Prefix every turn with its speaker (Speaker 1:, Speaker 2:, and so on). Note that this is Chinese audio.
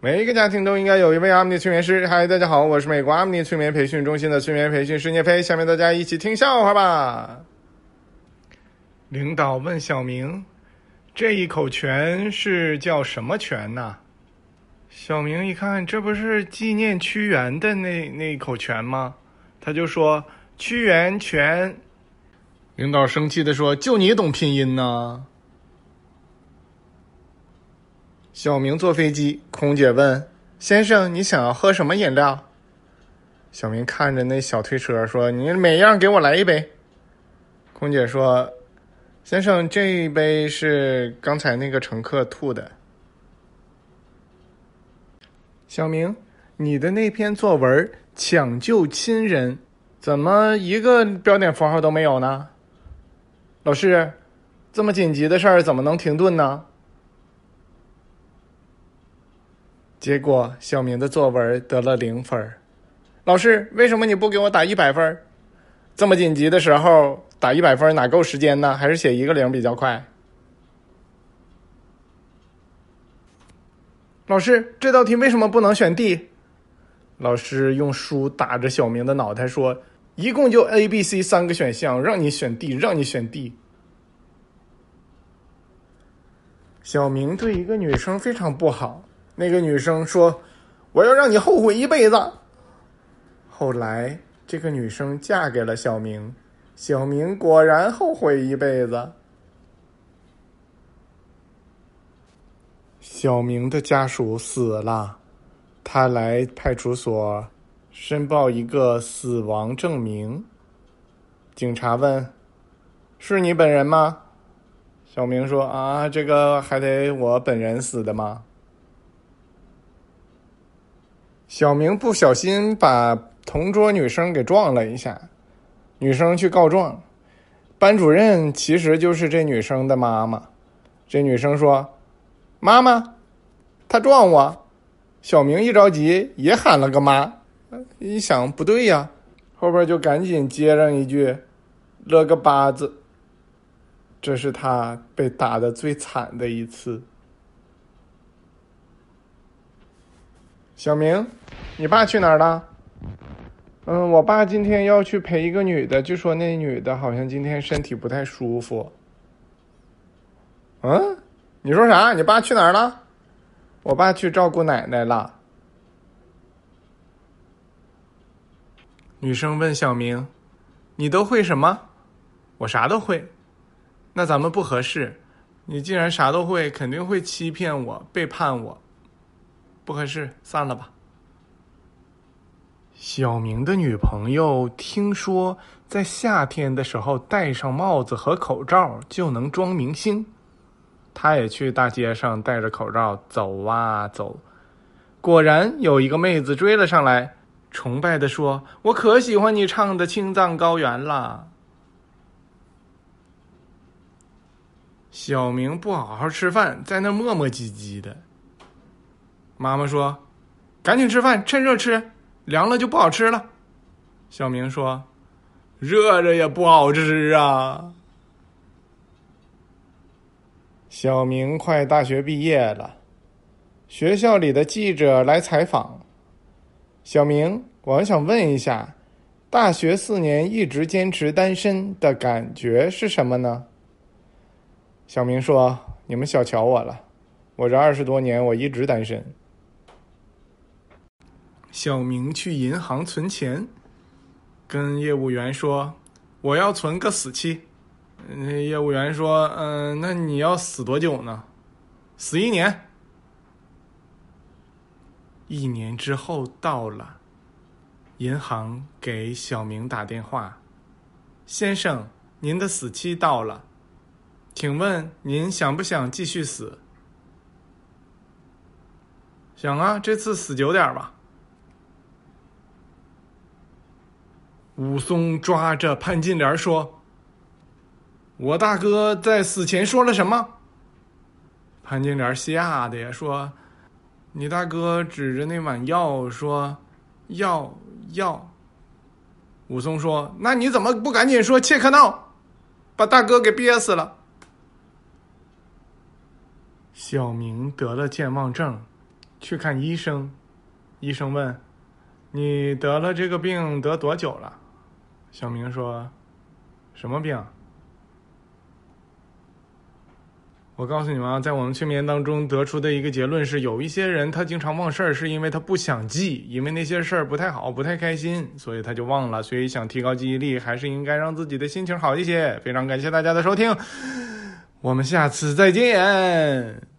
Speaker 1: 每一个家庭都应该有一位阿米尼催眠师。嗨，大家好，我是美国阿米尼催眠培训中心的催眠培训师聂飞。下面大家一起听笑话吧。领导问小明：“这一口泉是叫什么泉呐？”小明一看，这不是纪念屈原的那那一口泉吗？他就说：“屈原泉。”领导生气的说：“就你懂拼音呢？”小明坐飞机，空姐问：“先生，你想要喝什么饮料？”小明看着那小推车说：“你每样给我来一杯。”空姐说：“先生，这一杯是刚才那个乘客吐的。”小明，你的那篇作文抢救亲人，怎么一个标点符号都没有呢？老师，这么紧急的事儿怎么能停顿呢？结果小明的作文得了零分老师，为什么你不给我打一百分这么紧急的时候打一百分哪够时间呢？还是写一个零比较快？老师，这道题为什么不能选 D？老师用书打着小明的脑袋说：“一共就 A、B、C 三个选项，让你选 D，让你选 D。”小明对一个女生非常不好。那个女生说：“我要让你后悔一辈子。”后来，这个女生嫁给了小明，小明果然后悔一辈子。小明的家属死了，他来派出所申报一个死亡证明。警察问：“是你本人吗？”小明说：“啊，这个还得我本人死的吗？”小明不小心把同桌女生给撞了一下，女生去告状，班主任其实就是这女生的妈妈。这女生说：“妈妈，他撞我。”小明一着急也喊了个妈，一想不对呀，后边就赶紧接上一句：“了个八字。”这是他被打的最惨的一次。小明，你爸去哪儿了？嗯，我爸今天要去陪一个女的，据说那女的好像今天身体不太舒服。嗯，你说啥？你爸去哪儿了？我爸去照顾奶奶了。女生问小明：“你都会什么？”我啥都会。那咱们不合适。你既然啥都会，肯定会欺骗我、背叛我。不合适，散了吧。小明的女朋友听说，在夏天的时候戴上帽子和口罩就能装明星，他也去大街上戴着口罩走啊走，果然有一个妹子追了上来，崇拜的说：“我可喜欢你唱的《青藏高原》了。”小明不好好吃饭，在那磨磨唧唧的。妈妈说：“赶紧吃饭，趁热吃，凉了就不好吃了。”小明说：“热着也不好吃啊。”小明快大学毕业了，学校里的记者来采访。小明，我想问一下，大学四年一直坚持单身的感觉是什么呢？小明说：“你们小瞧我了，我这二十多年我一直单身。”小明去银行存钱，跟业务员说：“我要存个死期。”那业务员说：“嗯，那你要死多久呢？死一年。”一年之后到了，银行给小明打电话：“先生，您的死期到了，请问您想不想继续死？”“想啊，这次死久点吧。”武松抓着潘金莲说：“我大哥在死前说了什么？”潘金莲吓得呀说：“你大哥指着那碗药说，药药。”武松说：“那你怎么不赶紧说切克闹，把大哥给憋死了？”小明得了健忘症，去看医生。医生问：“你得了这个病得多久了？”小明说：“什么病？”我告诉你们啊，在我们催眠当中得出的一个结论是，有一些人他经常忘事儿，是因为他不想记，因为那些事儿不太好，不太开心，所以他就忘了。所以想提高记忆力，还是应该让自己的心情好一些。非常感谢大家的收听，我们下次再见。